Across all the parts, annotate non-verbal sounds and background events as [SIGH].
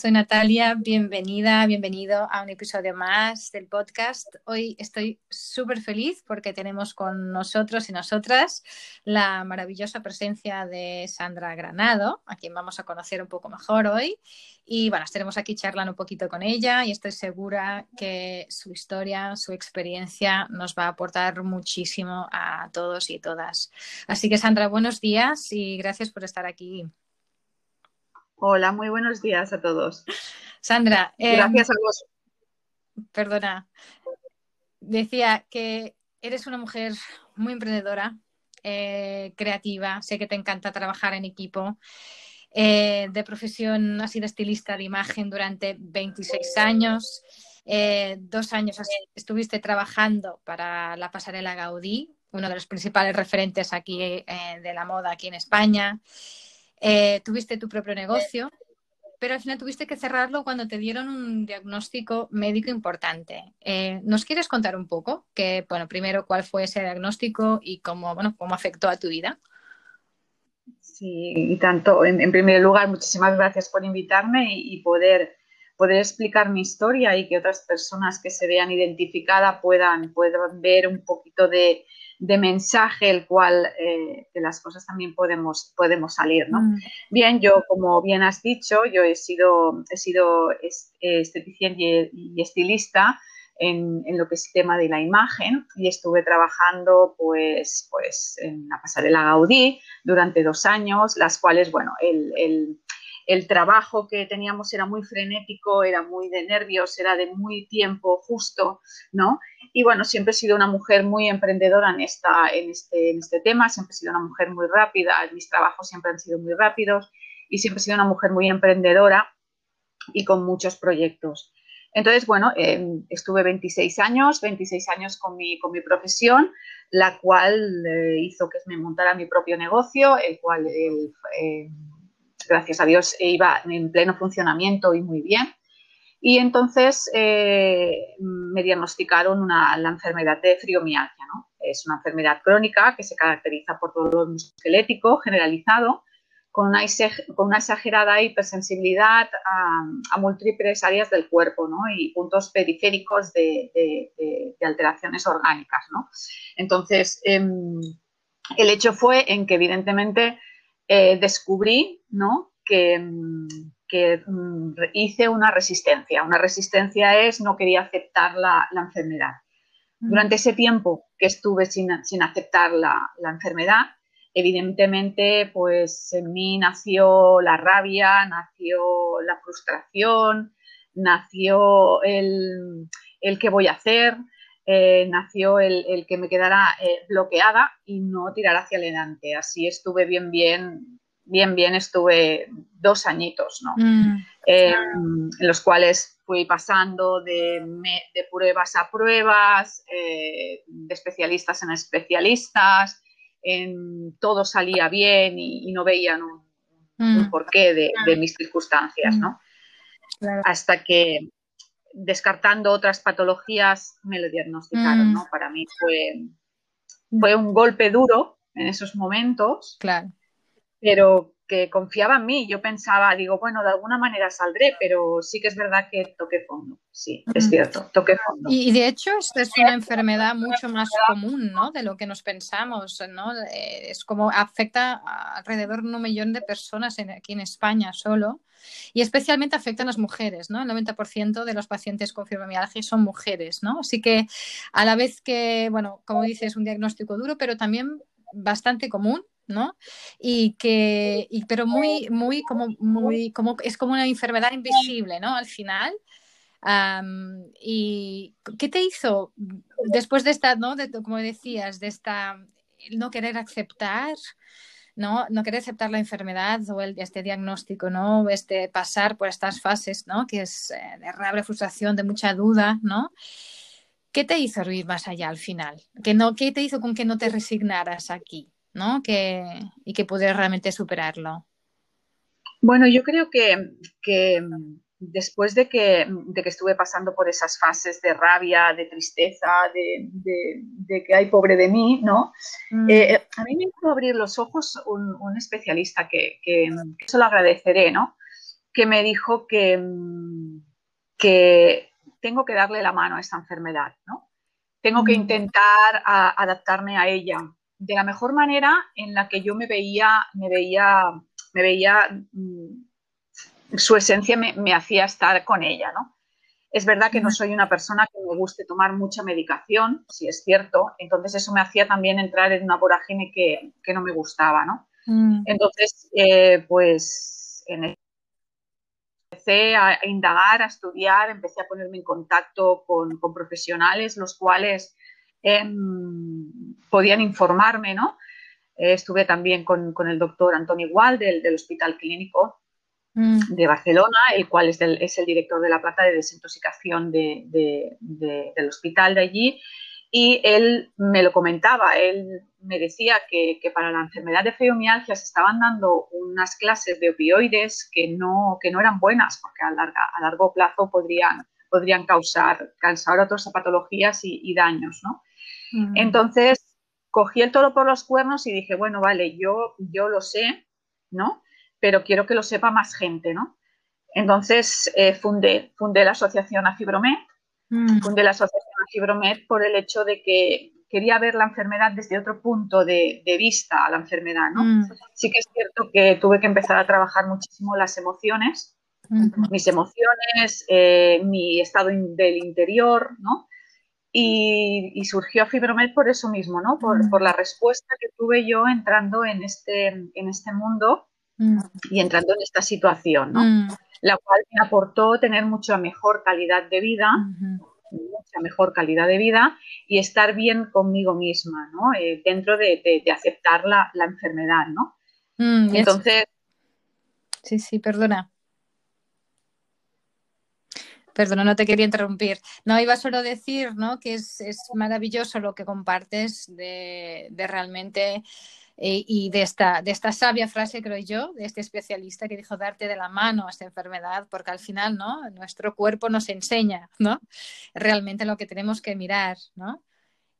Soy Natalia, bienvenida, bienvenido a un episodio más del podcast. Hoy estoy súper feliz porque tenemos con nosotros y nosotras la maravillosa presencia de Sandra Granado, a quien vamos a conocer un poco mejor hoy. Y bueno, estaremos aquí charlando un poquito con ella y estoy segura que su historia, su experiencia nos va a aportar muchísimo a todos y todas. Así que Sandra, buenos días y gracias por estar aquí. Hola, muy buenos días a todos. Sandra. Em, Gracias a vos. Perdona. Decía que eres una mujer muy emprendedora, eh, creativa, sé que te encanta trabajar en equipo. Eh, de profesión has sido estilista de imagen durante 26 años. Eh, dos años estuviste trabajando para la pasarela Gaudí, uno de los principales referentes aquí de la moda aquí en España. Eh, tuviste tu propio negocio, pero al final tuviste que cerrarlo cuando te dieron un diagnóstico médico importante. Eh, ¿Nos quieres contar un poco? Que, bueno, primero, ¿cuál fue ese diagnóstico y cómo, bueno, cómo afectó a tu vida? Sí, y tanto. En, primer lugar, muchísimas gracias por invitarme y, poder, poder explicar mi historia y que otras personas que se vean identificadas puedan, puedan ver un poquito de, de mensaje el cual eh, de las cosas también podemos, podemos salir, ¿no? Mm. Bien, yo, como bien has dicho, yo he sido, he sido esteticien y, estilista en, lo que es el tema de la imagen y estuve trabajando pues, pues en la pasarela Gaudí durante dos años, las cuales, bueno, el, el trabajo que teníamos era muy frenético, era muy de nervios, era de muy tiempo justo, ¿no? Y bueno, siempre he sido una mujer muy emprendedora en, esta, en, este, en este tema, siempre he sido una mujer muy rápida, mis trabajos siempre han sido muy rápidos y siempre he sido una mujer muy emprendedora y con muchos proyectos. Entonces, bueno, em, estuve 26 años, 26 años con mi, con mi profesión, la cual eh, hizo que me montara mi propio negocio, el cual eh, gracias a Dios, iba en pleno funcionamiento y muy bien. Y entonces eh, me diagnosticaron la enfermedad de friomialgia. ¿no? Es una enfermedad crónica que se caracteriza por dolor musculoesquelético generalizado, con una, con una exagerada hipersensibilidad a, múltiples áreas del cuerpo ¿no? y puntos periféricos de, alteraciones orgánicas. ¿no? Entonces, em, el hecho fue en que evidentemente eh, descubrí ¿no? que, mm, mm, hice una resistencia. Una resistencia es no quería aceptar la, enfermedad. Durante ese tiempo que estuve sin, aceptar la, enfermedad, evidentemente, pues en mí nació la rabia, nació la frustración, nació el, el qué voy a hacer, eh, nació el, que me quedara eh, bloqueada y no tirar hacia adelante. Así estuve bien, bien, bien, bien, estuve dos añitos, ¿no? Mm. Eh, en los cuales fui pasando de, pruebas a pruebas, de especialistas en especialistas, en, todo salía bien y, no veían un, mm. porqué de, mis circunstancias, ¿no? Hasta que descartando otras patologías, me lo diagnosticaron, mm. ¿no? Para mí fue, fue un golpe duro en esos momentos, claro. Pero que confiaba en mí. Yo pensaba, digo, bueno, de alguna manera saldré, pero sí que es verdad que toqué fondo. Sí, es cierto, toqué fondo. Y, de hecho, esta es una enfermedad mucho más común, ¿no? De lo que nos pensamos, ¿no? Eh, es como afecta a alrededor de un millón de personas aquí en España solo. Y especialmente afecta a las mujeres, ¿no? El 90% de los pacientes con fibromialgia son mujeres, ¿no? Así que a la vez que, bueno, como dices, es un diagnóstico duro, pero también bastante común ¿no? Y que, pero muy, muy, como, muy, como, es como una enfermedad invisible, ¿no? Al final. ¿Y qué te hizo después de esta, ¿no? Como decías, de esta no querer aceptar, ¿no? No querer aceptar la enfermedad o el, este diagnóstico, ¿no? Este pasar por estas fases, ¿no? Que es eh, de rabia, frustración, de mucha duda, ¿no? ¿Qué te hizo ir más allá al final? ¿Qué, no, ¿Qué te hizo con que no te resignaras aquí? ¿No? Que, y que poder realmente superarlo. Bueno, yo creo que, después de que, de que, estuve pasando por esas fases de rabia, de tristeza, de, que hay pobre de mí, ¿no? Mm. Eh, a mí me hizo abrir los ojos un, especialista que, que, eso lo agradeceré, ¿no? Que me dijo que, que tengo que darle la mano a esta enfermedad, ¿no? Tengo que mm. intentar adaptarme a ella de la mejor manera en la que yo me veía, me veía, me veía, mm, su esencia me, hacía estar con ella, ¿no? Es verdad que no soy una persona que me guste tomar mucha medicación, si es cierto, entonces eso me hacía también entrar en una vorágine que, no me gustaba, ¿no? Mm. Entonces, eh, pues en el empecé a, indagar, a estudiar, empecé a ponerme en contacto con, profesionales, los cuales em, podían informarme, ¿no? Eh, estuve también con, el doctor Antonio Igual del, Hospital Clínico mm. de Barcelona, el cual es, el director de la planta de desintoxicación del hospital de allí, y él me lo comentaba, él me decía que, para la enfermedad de fibromialgia se estaban dando unas clases de opioides que no, que no eran buenas porque a, larga, a largo plazo podrían, podrían causar, causar otras patologías y, daños, ¿no? Mm. Entonces, cogí el toro por los cuernos y dije, bueno, vale, yo, yo lo sé, ¿no? Pero quiero que lo sepa más gente, ¿no? Entonces, eh, fundé, fundé la asociación Afibromed, mm. fundé la asociación Fibromed por el hecho de que quería ver la enfermedad desde otro punto de, vista a la enfermedad, ¿no? Mm. Sí que es cierto que tuve que empezar a trabajar muchísimo las emociones, mis emociones, eh, mi estado del interior, ¿no? Y, surgió Fibromed por eso mismo, ¿no? Por, mm. la respuesta que tuve yo entrando en este, en este mundo mm. y entrando en esta situación, ¿no? La cual me aportó tener mucha mejor calidad de vida, mucha mejor calidad de vida y estar bien conmigo misma, ¿no? Eh, dentro de, aceptar la, enfermedad, ¿no? Mm, Entonces... Sí, sí, perdona. Perdona, no te quería interrumpir. No, iba solo a decir, ¿no? Que es, maravilloso lo que compartes de, de realmente eh, y de esta, de esta sabia frase, creo yo, de este especialista que dijo darte de la mano a esta enfermedad, porque al final, ¿no? Nuestro cuerpo nos enseña, ¿no? Realmente lo que tenemos que mirar, ¿no?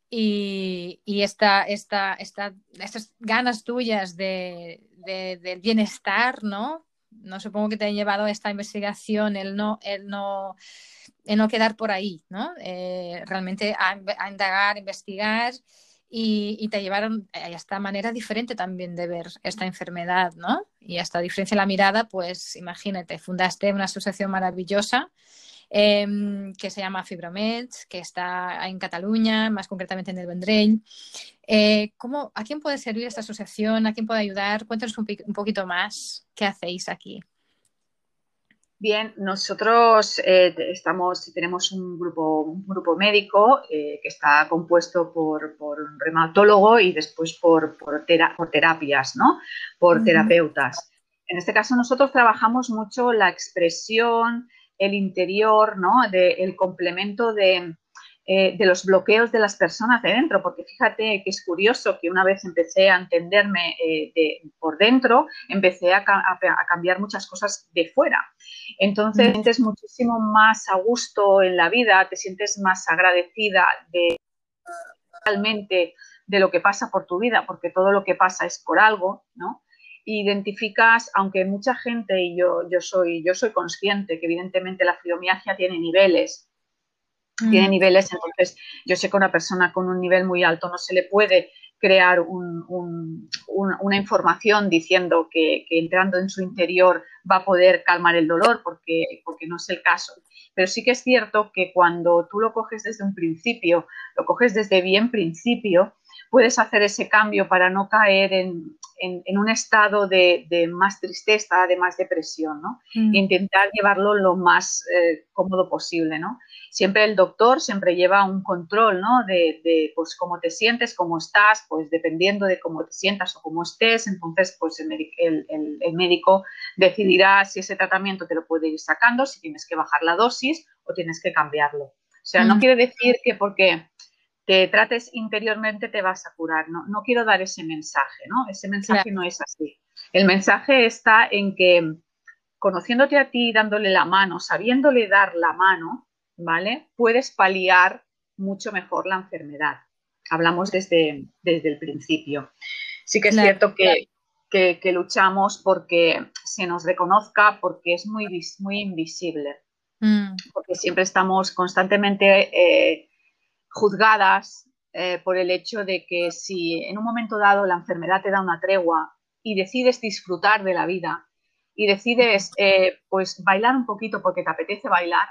Y, y esta, esta, esta, estas ganas tuyas de, del bienestar, ¿no? No supongo que te han llevado a esta investigación, el no, el no, el no quedar por ahí, ¿no? Eh, realmente a, a indagar, investigar y, te llevaron a esta manera diferente también de ver esta enfermedad, ¿no? Y esta diferencia en la mirada, pues imagínate, fundaste una asociación maravillosa em, que se llama Fibromed, que está en Cataluña, más concretamente en el Vendrell. Eh, ¿cómo, ¿A quién puede servir esta asociación? ¿A quién puede ayudar? Cuéntanos un, un poquito más qué hacéis aquí. Bien, nosotros eh, estamos, tenemos un grupo, un grupo médico eh, que está compuesto por, un reumatólogo y después por, por, terapias, ¿no? Por terapeutas. En este caso nosotros trabajamos mucho la expresión, el interior, ¿no? el complemento de, eh, de los bloqueos de las personas de dentro, porque fíjate que es curioso que una vez empecé a entenderme eh, por dentro, empecé a, cambiar muchas cosas de fuera. Entonces, te sientes muchísimo más a gusto en la vida, te sientes más agradecida de realmente de lo que pasa por tu vida, porque todo lo que pasa es por algo, ¿no? Identificas, aunque mucha gente, y yo, yo, soy, yo soy consciente que evidentemente la fibromialgia tiene niveles, tiene mm. niveles, entonces yo sé que a una persona con un nivel muy alto no se le puede crear una información diciendo que, entrando en su interior va a poder calmar el dolor, porque, porque no es el caso. Pero sí que es cierto que cuando tú lo coges desde un principio, lo coges desde bien principio, puedes hacer ese cambio para no caer en, un estado de, más tristeza, de más depresión, ¿no? Mm. intentar llevarlo lo más eh, cómodo posible, ¿no? siempre el doctor siempre lleva un control, ¿no? De, pues cómo te sientes, cómo estás, pues dependiendo de cómo te sientas o cómo estés, entonces pues el, médico decidirá si ese tratamiento te lo puede ir sacando, si tienes que bajar la dosis o tienes que cambiarlo. O sea, no mm. quiere decir que porque te trates interiormente te vas a curar, no, no quiero dar ese mensaje, ¿no? Ese mensaje no es así. El mensaje está en que conociéndote a ti, dándole la mano, sabiéndole dar la mano, ¿vale? Puedes paliar mucho mejor la enfermedad. Hablamos desde, desde el principio. Sí que es cierto que, que, luchamos porque se nos reconozca, porque es muy, muy invisible, mm. porque siempre estamos constantemente eh, juzgadas eh, por el hecho de que si en un momento dado la enfermedad te da una tregua y decides disfrutar de la vida y decides eh, pues bailar un poquito porque te apetece bailar,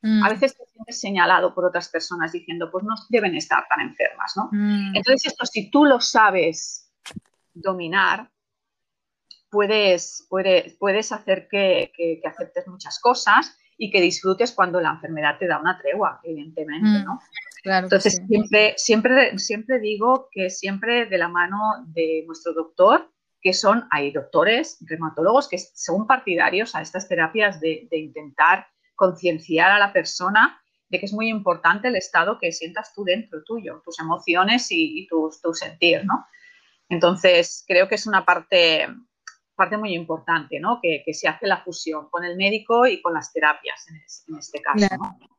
mm. a veces te sientes señalado por otras personas diciendo pues no deben estar tan enfermas, ¿no? Mm. Entonces esto si tú lo sabes dominar, puedes, puedes, puedes hacer que, aceptes muchas cosas y que disfrutes cuando la enfermedad te da una tregua, evidentemente, mm, Entonces, siempre, siempre, siempre digo que siempre de la mano de nuestro doctor, que son, hay doctores, reumatólogos, que son partidarios a estas terapias de, intentar concienciar a la persona de que es muy importante el estado que sientas tú dentro tuyo, tus emociones y, tu, sentir, ¿no? Entonces, creo que es una parte parte muy importante, ¿no? Que, se hace la fusión con el médico y con las terapias en, este caso. Claro,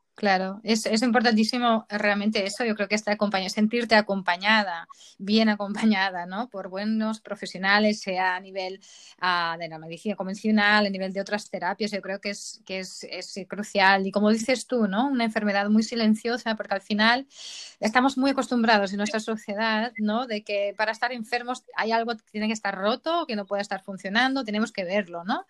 es, importantísimo realmente eso. Yo creo que esta sentirte acompañada, bien acompañada, ¿no? Por buenos profesionales, sea a nivel ah, de la medicina convencional, a nivel de otras terapias. Yo creo que es que es, crucial. Y como dices tú, ¿no? Una enfermedad muy silenciosa, porque al final estamos muy acostumbrados en nuestra sociedad, ¿no? De que para estar enfermos hay algo que tiene que estar roto, que no puede estar funcionando, tenemos que verlo, ¿no?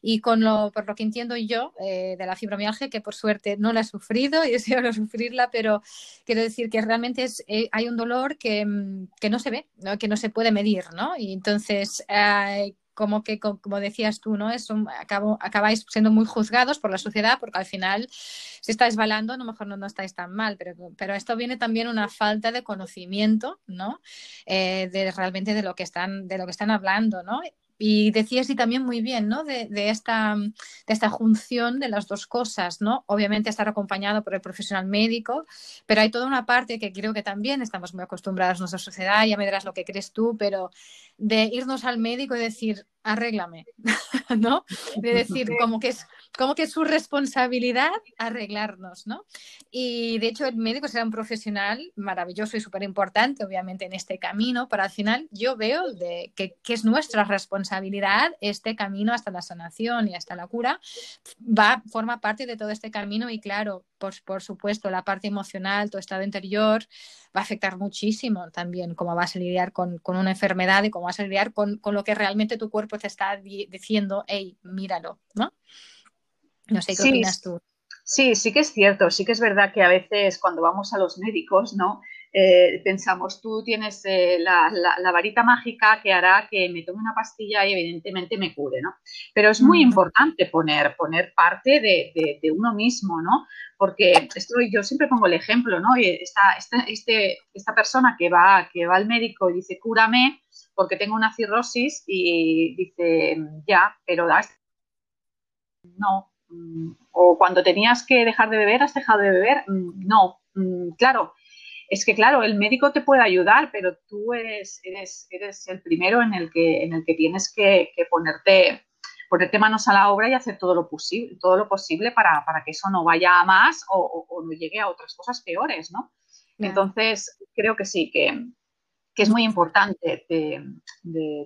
Y con lo, por lo que entiendo yo eh, de la fibromialgia, que por suerte no la he sufrido y deseo no sufrirla, pero quiero decir que realmente es, eh, hay un dolor que, mm, que no se ve, ¿no? que no se puede medir, ¿no? Y entonces, eh, como que, como decías tú, ¿no? Es acabáis siendo muy juzgados por la sociedad porque al final, si estáis balando, a lo mejor no, no estáis tan mal, pero, pero esto viene también una falta de conocimiento, ¿no? Eh, de realmente de lo que están, de lo que están hablando, ¿no? Y decías y también muy bien, ¿no? De, esta, de esta junción de las dos cosas, ¿no? Obviamente estar acompañado por el profesional médico, pero hay toda una parte que creo que también estamos muy acostumbrados en nuestra sociedad, ya me dirás lo que crees tú, pero de irnos al médico y decir, arréglame, [LAUGHS] ¿no? De decir, como que es como que es su responsabilidad arreglarnos, ¿no? Y de hecho el médico será un profesional maravilloso y súper importante, obviamente, en este camino, pero al final yo veo de que, que, es nuestra responsabilidad este camino hasta la sanación y hasta la cura, va, forma parte de todo este camino y claro, por, por supuesto, la parte emocional, tu estado interior, va a afectar muchísimo también cómo vas a lidiar con, con una enfermedad y cómo vas a lidiar con, con, lo que realmente tu cuerpo te está diciendo, hey, míralo, ¿no? No sé qué opinas tú. Sí, sí que es cierto, sí que es verdad que a veces cuando vamos a los médicos, ¿no? Eh, pensamos, tú tienes eh, la, varita mágica que hará que me tome una pastilla y evidentemente me cure, ¿no? Pero es muy importante poner, poner parte de, uno mismo, ¿no? Porque esto, yo siempre pongo el ejemplo, ¿no? Esta, esta, este, esta persona que va, que va al médico y dice, cúrame porque tengo una cirrosis y dice, ya, pero das no, Mm, o cuando tenías que dejar de beber, has dejado de beber. Mm, no, mm, claro, es que claro, el médico te puede ayudar, pero tú eres, eres, eres el primero en el que, en el que tienes que, ponerte, ponerte manos a la obra y hacer todo lo posible, todo lo posible para, que eso no vaya a más o, no llegue a otras cosas peores, ¿no? Entonces, creo que sí, que, es muy importante de,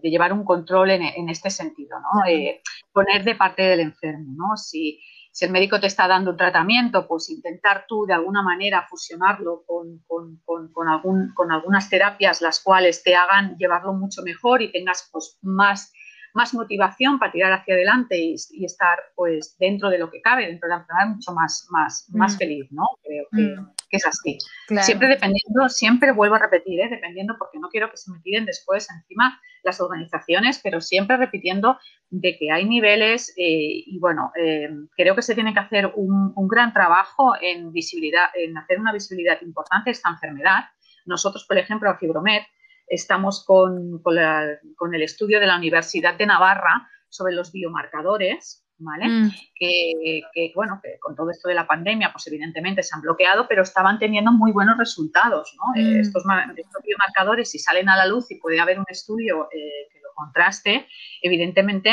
llevar un control en, este sentido, ¿no? Eh, poner de parte del enfermo, ¿no? Si, si, el médico te está dando un tratamiento, pues intentar tú de alguna manera fusionarlo con, con, algún, con algunas terapias las cuales te hagan llevarlo mucho mejor y tengas pues, más, más motivación para tirar hacia adelante y, estar pues dentro de lo que cabe, dentro de la enfermedad mucho más, más, más mm. feliz, ¿no? Creo que, mm que es así. Siempre dependiendo, siempre vuelvo a repetir, ¿eh? dependiendo, porque no quiero que se me tiren después encima las organizaciones, pero siempre repitiendo de que hay niveles eh, y bueno, eh, creo que se tiene que hacer un, gran trabajo en visibilidad, en hacer una visibilidad importante esta enfermedad. Nosotros, por ejemplo, a Fibromed, estamos con, con el estudio de la Universidad de Navarra sobre los biomarcadores ¿vale? Mm. Que, bueno, que con todo esto de la pandemia, pues evidentemente se han bloqueado, pero estaban teniendo muy buenos resultados, ¿no? Mm. Estos, estos, biomarcadores, si salen a la luz y puede haber un estudio eh, que lo contraste, evidentemente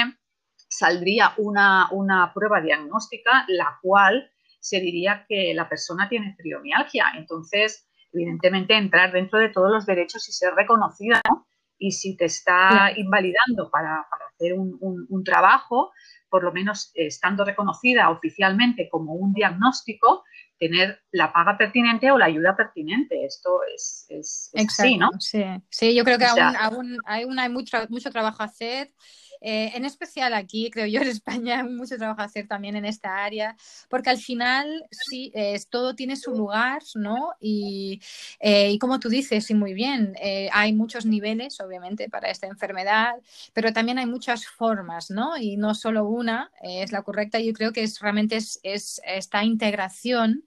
saldría una, una prueba diagnóstica, la cual se diría que la persona tiene fibromialgia. Entonces, evidentemente, entrar dentro de todos los derechos y ser reconocida, ¿no? Y si te está invalidando para, hacer un, trabajo, por lo menos estando reconocida oficialmente como un diagnóstico, tener la paga pertinente o la ayuda pertinente. Esto es, es, así, ¿no? Sí. sí, yo creo que aún, aún, hay, hay mucho, mucho trabajo a hacer. Eh, en especial aquí, creo yo, en [LAUGHS] España, hay mucho trabajo a hacer también en esta área, porque al final sí, todo tiene su lugar, ¿no? Y, eh, y como tú dices, sí, muy bien, eh, hay muchos niveles, obviamente, para esta enfermedad, pero también hay muchas formas, ¿no? Y no solo una es la correcta. Yo creo que es, realmente es esta integración,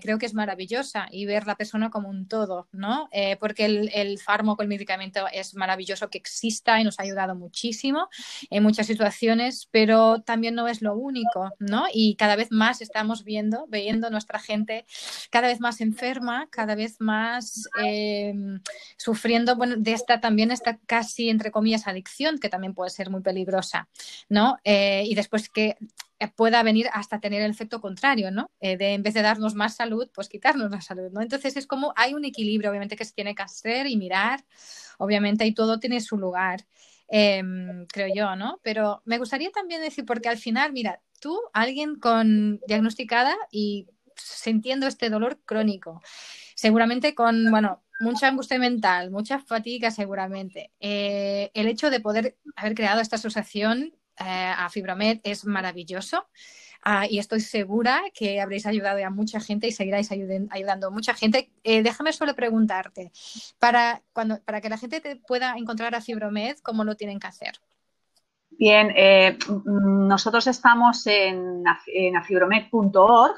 creo que es maravillosa y ver la persona como un todo, ¿no? porque el, el fármaco, el medicamento es maravilloso que exista y nos ha ayudado muchísimo en muchas situaciones, pero también no es lo único, ¿no? Y cada vez más estamos viendo, viendo nuestra gente cada vez más enferma, cada vez más eh, sufriendo, bueno, de esta también esta casi, entre comillas, adicción, que también puede ser muy peligrosa, ¿no? Eh, y después que pueda venir hasta tener el efecto contrario, ¿no? Eh, de en vez de darnos más salud, pues quitarnos la salud, ¿no? Entonces es como hay un equilibrio, obviamente, que se tiene que hacer y mirar, obviamente, y todo tiene su lugar. Em, creo yo, ¿no? Pero me gustaría también decir, porque al final, mira, tú, alguien con diagnosticada y sintiendo este dolor crónico, seguramente con, bueno, mucha angustia mental, mucha fatiga seguramente. Eh, el hecho de poder haber creado esta asociación eh, a Fibromed es maravilloso. Ah, y estoy segura que habréis ayudado a mucha gente y seguiráis ayudando a mucha gente. Eh, déjame solo preguntarte, para, cuando, para que la gente te pueda encontrar a Fibromed, ¿cómo lo tienen que hacer? Bien, eh, nosotros estamos en, en afibromed.org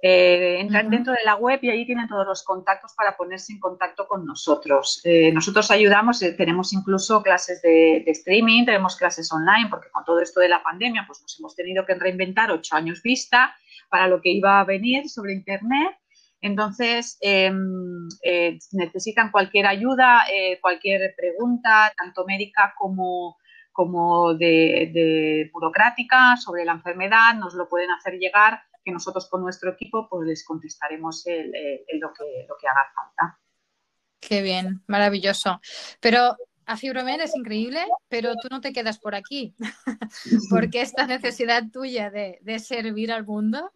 eh, entran dentro de la web y ahí tienen todos los contactos para ponerse en contacto con nosotros. Eh, nosotros ayudamos, eh, tenemos incluso clases de, streaming, tenemos clases online, porque con todo esto de la pandemia, pues nos hemos tenido que reinventar ocho años vista para lo que iba a venir sobre Internet. Entonces, em, necesitan cualquier ayuda, cualquier pregunta, tanto médica como, como de, de burocrática sobre la enfermedad, nos lo pueden hacer llegar que nosotros con nuestro equipo pues les contestaremos lo, que, lo que haga falta. Qué bien, maravilloso. Pero a Fibromed es increíble, pero tú no te quedas por aquí, [LAUGHS] porque esta necesidad tuya de, de servir al mundo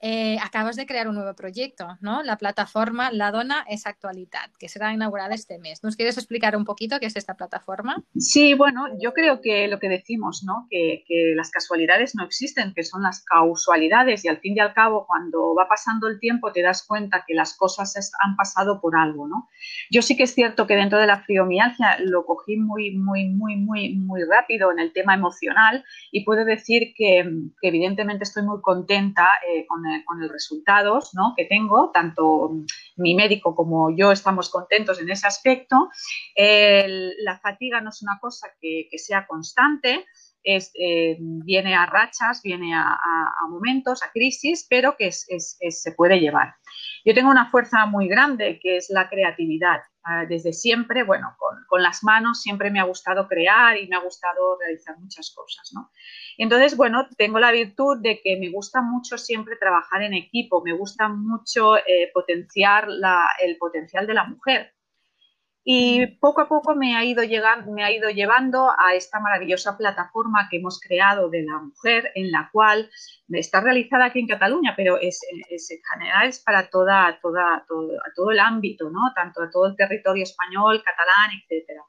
eh, acabas de crear un nuevo proyecto, ¿no? La plataforma La Dona es Actualidad, que será inaugurada este mes. ¿Nos quieres explicar un poquito qué es esta plataforma? Sí, bueno, yo creo que lo que decimos, ¿no? Que, las casualidades no existen, que son las causalidades y al fin y al cabo, cuando va pasando el tiempo, te das cuenta que las cosas han pasado por algo, ¿no? Yo sí que es cierto que dentro de la fibromialgia lo cogí muy, muy, muy, muy, muy rápido en el tema emocional y puedo decir que, evidentemente estoy muy contenta eh, con con los resultados que tengo, tanto mi médico como yo estamos contentos en ese aspecto. la fatiga no es una cosa que, sea constante, eh, viene a rachas, viene a, momentos, a crisis, pero que se puede llevar. Yo tengo una fuerza muy grande que es la creatividad. Ah, desde siempre, bueno, con, las manos siempre me ha gustado crear y me ha gustado realizar muchas cosas, ¿no? Entonces, bueno, tengo la virtud de que me gusta mucho siempre trabajar en equipo, me gusta mucho eh, potenciar el potencial de la mujer. Y poco a poco me ha, ido llegando, me ha ido llevando a esta maravillosa plataforma que hemos creado de la mujer, en la cual está realizada aquí en Cataluña, pero es, en general es para toda, toda, todo, todo el ámbito, ¿no? tanto a todo el territorio español, catalán, etcétera.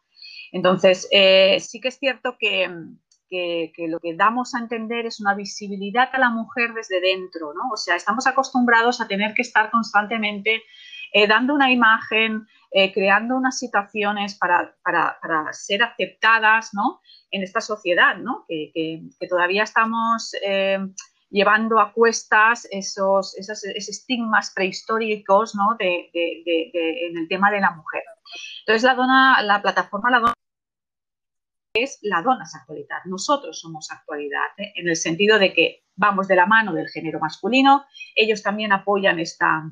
Entonces, eh, sí que es cierto que, que, lo que damos a entender es una visibilidad a la mujer desde dentro, ¿no? O sea, estamos acostumbrados a tener que estar constantemente eh, dando una imagen, eh, creando unas situaciones para, ser aceptadas ¿no? en esta sociedad, ¿no? que, todavía estamos eh, llevando a cuestas esos, esos, estigmas prehistóricos ¿no? de, en el tema de la mujer. Entonces, la, dona, la plataforma La Dona es la dona es actualidad. Nosotros somos actualidad, en el sentido de que vamos de la mano del género masculino, ellos también apoyan esta,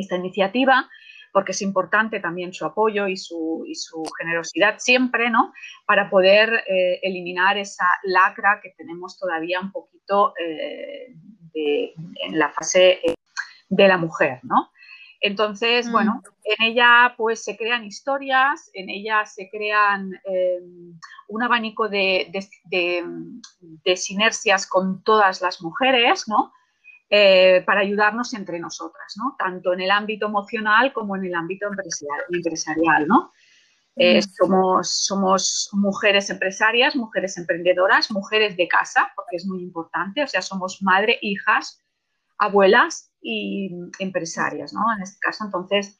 esta iniciativa porque es importante también su apoyo y su, y su generosidad siempre, ¿no? Para poder eh, eliminar esa lacra que tenemos todavía un poquito eh, en la fase eh, de la mujer, ¿no? Entonces, mm. bueno, en ella pues se crean historias, en ella se crean un abanico de, de, sinergias con todas las mujeres, ¿no? Eh, para ayudarnos entre nosotras, ¿no? Tanto en el ámbito emocional como en el ámbito empresarial, ¿no? Eh, somos, somos mujeres empresarias, mujeres emprendedoras, mujeres de casa, porque es muy importante, o sea, somos madre, hijas, abuelas y empresarias, ¿no? En este caso, entonces,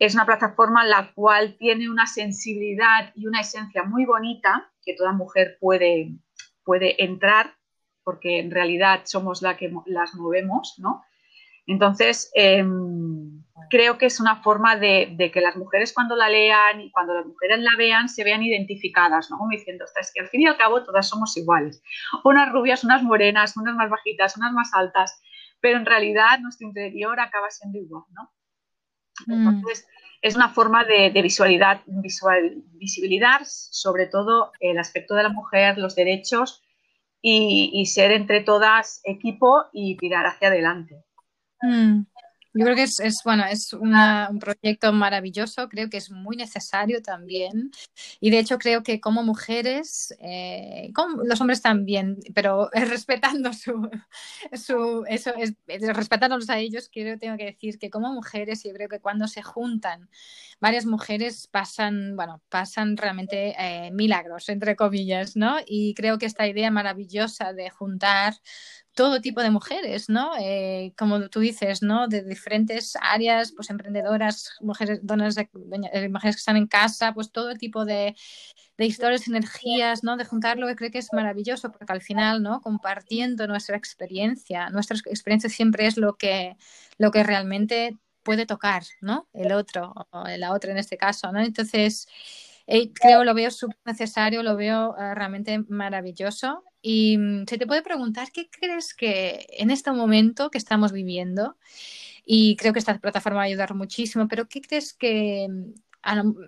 es una plataforma la cual tiene una sensibilidad y una esencia muy bonita que toda mujer puede, puede entrar porque en realidad somos la que las movemos, ¿no? Entonces, em, creo que es una forma de, que las mujeres cuando la lean y cuando las mujeres la vean se vean identificadas, ¿no? Como diciendo, es que al fin y al cabo todas somos iguales. Unas rubias, unas morenas, unas más bajitas, unas más altas, pero en realidad nuestro interior acaba siendo igual, ¿no? Mm. Entonces, es una forma de, visualidad, visual, visibilidad sobre todo el aspecto de la mujer, los derechos y, ser entre todas equipo y tirar hacia adelante. Mm. Yo creo que es, bueno, es un proyecto maravilloso, creo que es muy necesario también. Y de hecho creo que como mujeres, eh, como los hombres también, pero [LAUGHS] respetando su, su eso, es, respetándolos a ellos, creo tengo que decir que como mujeres, yo creo que cuando se juntan varias mujeres pasan, bueno, pasan realmente eh, milagros, entre comillas, ¿no? Y creo que esta idea maravillosa de juntar todo tipo de mujeres, ¿no? Eh, como tú dices, ¿no? De diferentes áreas, pues emprendedoras, mujeres, donas eh, mujeres que están en casa, pues todo tipo de, de historias, energías, ¿no? De juntarlo, creo que es maravilloso, porque al final, ¿no? Compartiendo nuestra experiencia, nuestra experiencia siempre es lo que, lo que realmente puede tocar, ¿no? El otro, o la otra en este caso, ¿no? Entonces, eh, creo, lo veo súper necesario, lo veo realmente maravilloso y mm, se te puede preguntar, ¿qué crees que en este momento que estamos viviendo, y creo que esta plataforma va a ayudar muchísimo, pero ¿qué crees que, mm,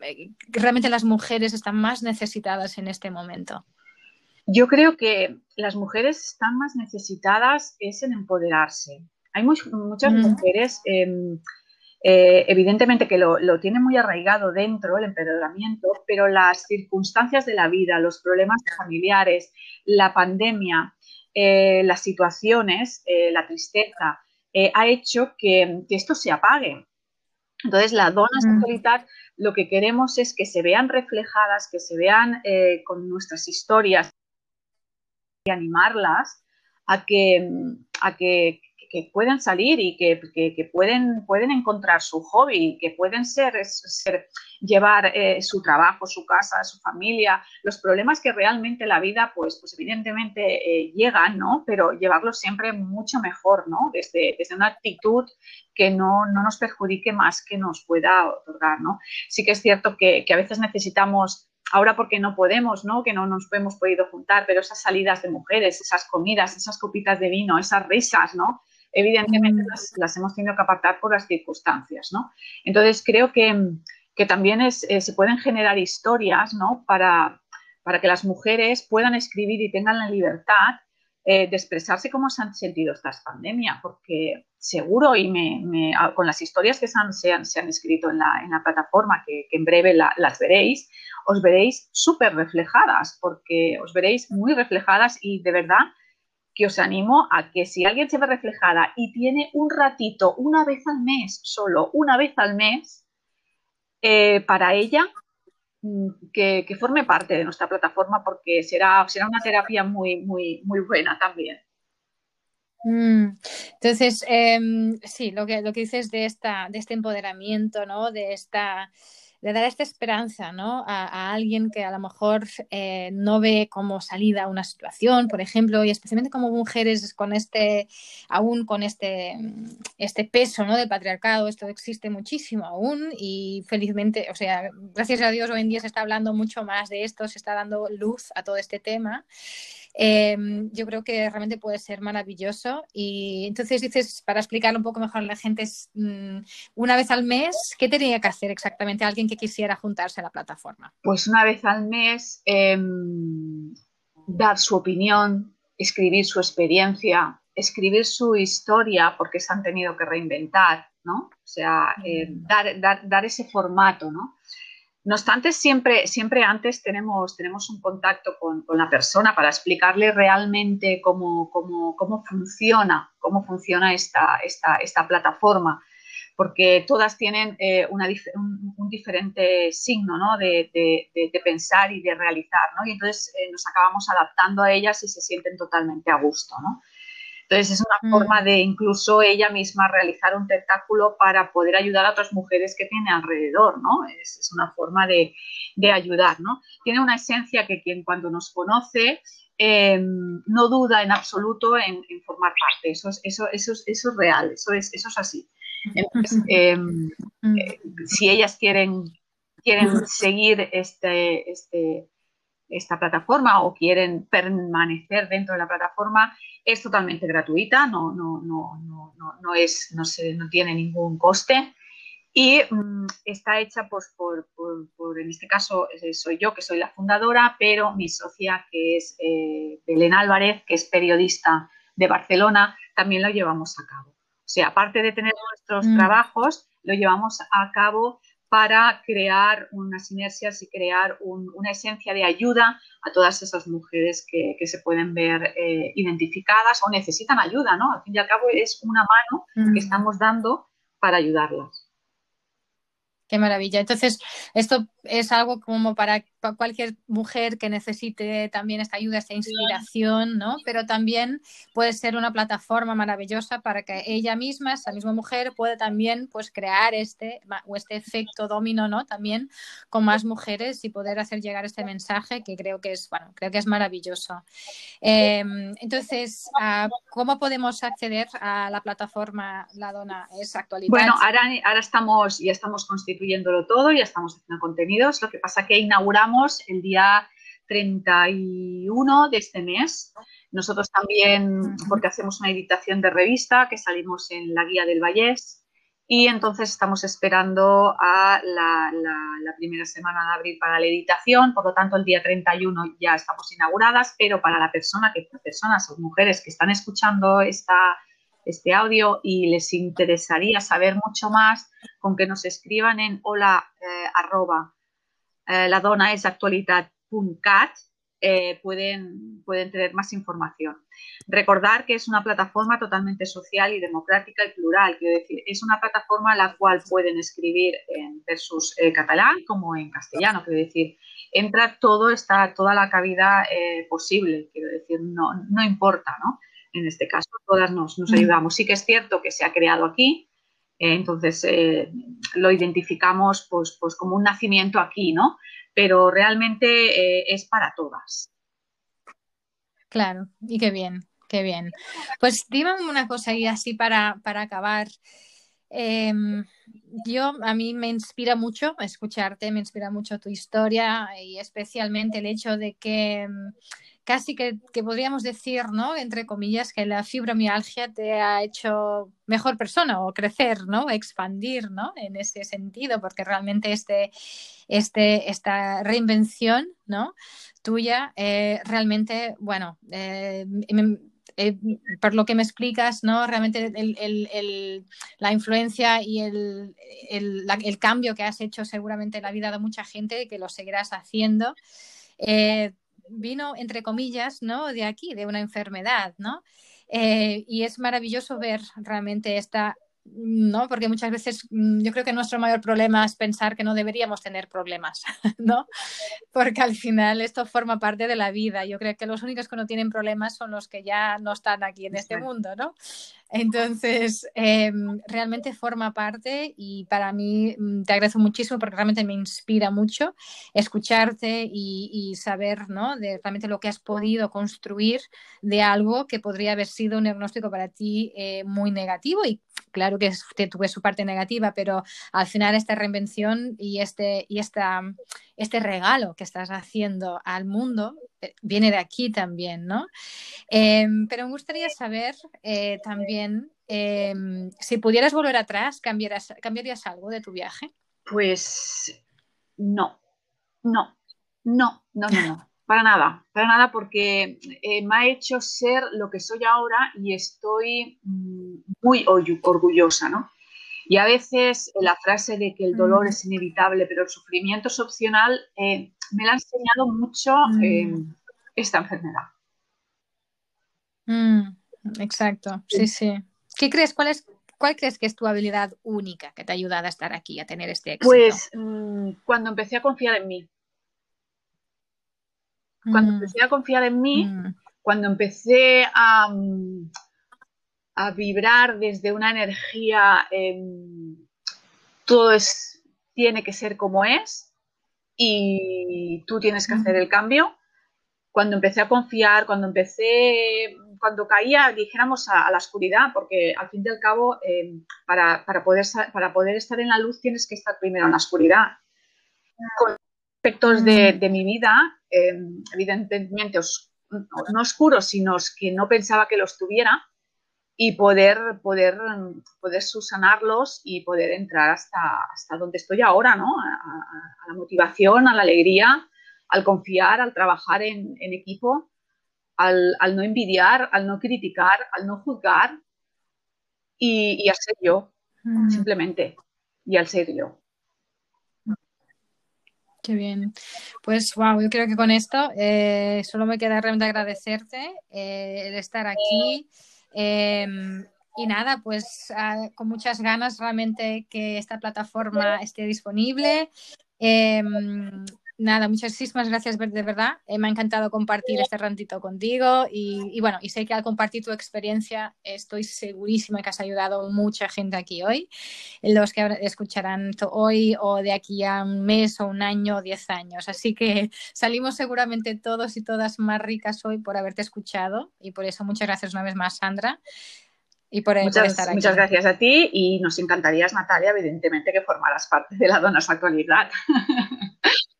eh, realmente las mujeres están más necesitadas en este momento? Yo creo que las mujeres están más necesitadas es en empoderarse. Hay muchas mujeres em, eh, evidentemente que lo, tiene muy arraigado dentro el empeoramiento, pero las circunstancias de la vida, los problemas familiares, la pandemia, eh, las situaciones, eh, la tristeza, ha hecho que, esto se apague. Entonces, la dona sexualidad lo que queremos es que se vean reflejadas, que se vean con nuestras historias y animarlas a que, a que que pueden salir y que, pueden, pueden encontrar su hobby, que pueden ser, ser llevar eh, su trabajo, su casa, su familia, los problemas que realmente la vida, pues, pues evidentemente eh, llegan, ¿no? Pero llevarlos siempre mucho mejor, ¿no? Desde, desde una actitud que no, nos perjudique más que nos pueda otorgar, ¿no? Sí que es cierto que, que a veces necesitamos ahora porque no podemos, ¿no? Que no nos hemos podido juntar, pero esas salidas de mujeres, esas comidas, esas copitas de vino, esas risas, ¿no? Evidentemente mm. las, hemos tenido que apartar por las circunstancias, ¿no? Entonces creo que, también eh, se pueden generar historias, ¿no? Para, para, que las mujeres puedan escribir y tengan la libertad eh, de expresarse cómo se han sentido estas pandemias, porque seguro y me, con las historias que se han, se han, escrito en la, en la, plataforma, que, en breve las veréis, os veréis súper reflejadas, porque os veréis muy reflejadas y de verdad que os animo a que si alguien se ve reflejada y tiene un ratito, una vez al mes, solo una vez al mes, eh, para ella, mm, que, forme parte de nuestra plataforma porque será, será una terapia muy, muy, muy buena también. Mm. Entonces, em, sí, lo que, lo que dices de, esta, de este empoderamiento, ¿no? De esta de dar esta esperanza ¿no? a, alguien que a lo mejor eh, no ve como salida una situación, por ejemplo, y especialmente como mujeres con este, aún con este, este peso ¿no? del patriarcado, esto existe muchísimo aún y felizmente, o sea, gracias a Dios hoy en día se está hablando mucho más de esto, se está dando luz a todo este tema. Em, yo creo que realmente puede ser maravilloso. Y entonces dices, para explicarlo un poco mejor a la gente, es, mm, una vez al mes, ¿qué tenía que hacer exactamente alguien que quisiera juntarse a la plataforma? Pues una vez al mes, em, dar su opinión, escribir su experiencia, escribir su historia, porque se han tenido que reinventar, ¿no? O sea, eh, dar, dar, ese formato, ¿no? No obstante, siempre, siempre antes tenemos, tenemos un contacto con, la persona para explicarle realmente cómo, cómo, funciona, cómo funciona esta, esta, esta plataforma, porque todas tienen eh, una, un, diferente signo ¿no? de, de, pensar y de realizar, ¿no? y entonces eh, nos acabamos adaptando a ellas y se sienten totalmente a gusto. ¿no? Entonces es una mm. forma de incluso ella misma realizar un tentáculo para poder ayudar a otras mujeres que tiene alrededor, ¿no? Es, una forma de, ayudar, ¿no? Tiene una esencia que quien cuando nos conoce em, no duda en absoluto en, formar parte. Eso es, eso, eso, eso es real, eso es, eso es así. Entonces, em, mm. eh, si ellas quieren, quieren seguir este, este, esta plataforma o quieren permanecer dentro de la plataforma, es totalmente gratuita, no, no, no, no, no, es, no, se, no tiene ningún coste y mm, está hecha pues, por, por, en este caso eh, soy yo que soy la fundadora, pero mi socia que es eh, Belén Álvarez, que es periodista de Barcelona, también lo llevamos a cabo. O sea, aparte de tener nuestros mm. trabajos, lo llevamos a cabo para crear unas sinergias y crear una esencia de ayuda a todas esas mujeres que, se pueden ver eh, identificadas o necesitan ayuda, ¿no? Al fin y al cabo es una mano que mm. estamos dando para ayudarlas. Qué maravilla. Entonces, esto es algo como para cualquier mujer que necesite también esta ayuda, esta inspiración, ¿no? Pero también puede ser una plataforma maravillosa para que ella misma, esa misma mujer, pueda también pues crear este o este efecto domino, ¿no? También con más mujeres y poder hacer llegar este mensaje que creo que es, bueno, creo que es maravilloso. Em, entonces, ah, ¿cómo podemos acceder a la plataforma La Dona es actualidad? Bueno, ahora, ahora estamos, ya estamos constituyéndolo todo, ya estamos haciendo contenido lo que pasa que inauguramos el día 31 de este mes. Nosotros también, porque hacemos una editación de revista que salimos en la guía del Vallés y entonces estamos esperando a la, primera semana de abril para la editación, por lo tanto el día 31 ya estamos inauguradas, pero para la persona, que personas o mujeres que están escuchando esta, este audio y les interesaría saber mucho más, con que nos escriban en hola eh, arroba eh, la dona es actualidad.cat, eh, pueden, pueden tener más información. Recordar que es una plataforma totalmente social y democrática y plural, quiero decir, es una plataforma a la cual pueden escribir en versus eh, catalán como en castellano, quiero decir, entra todo, está toda la cabida posible, quiero decir, no, no importa, ¿no? En este caso, todas nos, nos ayudamos. Sí que es cierto que se ha creado aquí, entonces, eh, lo identificamos pues, pues, como un nacimiento aquí, ¿no? Pero realmente eh, es para todas. Claro, y qué bien, qué bien. Pues dime una cosa y así para, para acabar. Em, yo, a mí me inspira mucho escucharte, me inspira mucho tu historia y especialmente el hecho de que casi que, podríamos decir, ¿no? Entre comillas, que la fibromialgia te ha hecho mejor persona o crecer, ¿no? Expandir, ¿no? En ese sentido, porque realmente este, este, esta reinvención, ¿no? Tuya, eh, realmente, bueno, eh, eh, por lo que me explicas, ¿no? Realmente la influencia y el, cambio que has hecho seguramente en la vida de mucha gente y que lo seguirás haciendo vino, entre comillas, ¿no? De aquí, de una enfermedad, ¿no? Eh, y es maravilloso ver realmente esta ¿no? Porque muchas veces mm, yo creo que nuestro mayor problema es pensar que no deberíamos tener problemas, [LAUGHS] ¿no? Porque al final esto forma parte de la vida. Yo creo que los únicos que no tienen problemas son los que ya no están aquí en este mundo, ¿no? Entonces, em, realmente forma parte y para mí mm, te agradezco muchísimo porque realmente me inspira mucho escucharte y, saber, ¿no? De realmente lo que has podido construir de algo que podría haber sido un diagnóstico para ti eh, muy negativo y claro que, tuve su parte negativa, pero al final esta reinvención y este, y esta, este regalo que estás haciendo al mundo eh, viene de aquí también, ¿no? Em, pero me gustaría saber también em, si pudieras volver atrás, ¿cambiarías algo de tu viaje? Pues no, no, no, no, no, no. Para nada, para nada, porque eh, me ha hecho ser lo que soy ahora y estoy mm, muy orgullosa, ¿no? Y a veces la frase de que el dolor es inevitable, pero el sufrimiento es opcional, eh, me la ha enseñado mucho eh, esta enfermedad. Mm, exacto, sí, sí. ¿Qué crees? ¿Cuál es, ¿Cuál crees que es tu habilidad única que te ha ayudado a estar aquí, a tener este éxito? Pues mm, cuando empecé a confiar en mí. Cuando mm. empecé a confiar en mí, mm. cuando empecé a, a, vibrar desde una energía, todo es, tiene que ser como es y tú tienes que hacer el cambio. Cuando empecé a confiar, cuando empecé, cuando caía, dijéramos, a, la oscuridad, porque al fin y al cabo, em, para, poder, para poder estar en la luz tienes que estar primero en la oscuridad. Con aspectos de, de mi vida Em, evidentemente no oscuros, sino que no pensaba que los tuviera y poder, poder, poder subsanarlos y poder entrar hasta, hasta donde estoy ahora, ¿no? A, la motivación, a la alegría, al confiar, al trabajar en, equipo, al, no envidiar, al no criticar, al no juzgar y, y al ser yo, mm. simplemente, y al ser yo. Qué bien. Pues wow, yo creo que con esto eh, solo me queda realmente agradecerte eh, el estar aquí. Em, y nada, pues ah, con muchas ganas realmente que esta plataforma esté disponible. Em, nada, muchísimas gracias de verdad. Eh, me ha encantado compartir este rantito contigo y, bueno, y sé que al compartir tu experiencia estoy segurísima que has ayudado mucha gente aquí hoy, los que escucharán hoy o de aquí a un mes o un año o diez años. Así que [LAUGHS] salimos seguramente todos y todas más ricas hoy por haberte escuchado y por eso muchas gracias una vez más, Sandra. Y por, muchas, estar aquí. muchas gracias a ti y nos encantaría, Natalia, evidentemente, que formaras parte de la Donas Actualidad. [LAUGHS]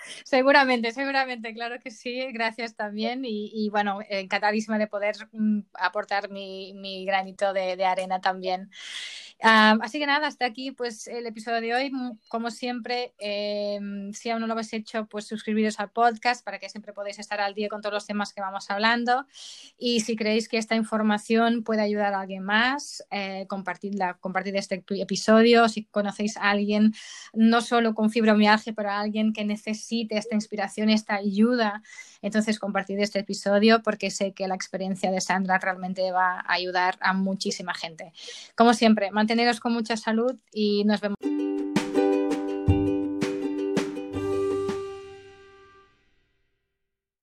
seguramente, seguramente, claro que sí, gracias también y, bueno, encantadísima de poder mm, aportar mi, granito de, arena también. así que nada, hasta aquí pues el episodio de hoy. Mm, como siempre, em, si aún no lo habéis hecho, pues suscribiros al podcast para que siempre podáis estar al día con todos los temas que vamos hablando. Y si creéis que esta información puede ayudar a alguien más, eh, compartidla, compartid este episodio. Si conocéis a alguien, no solo con fibromialgia, pero a alguien que esta inspiración, esta ayuda, entonces compartid este episodio porque sé que la experiencia de Sandra realmente va a ayudar a muchísima gente. Como siempre, manteneros con mucha salud y nos vemos.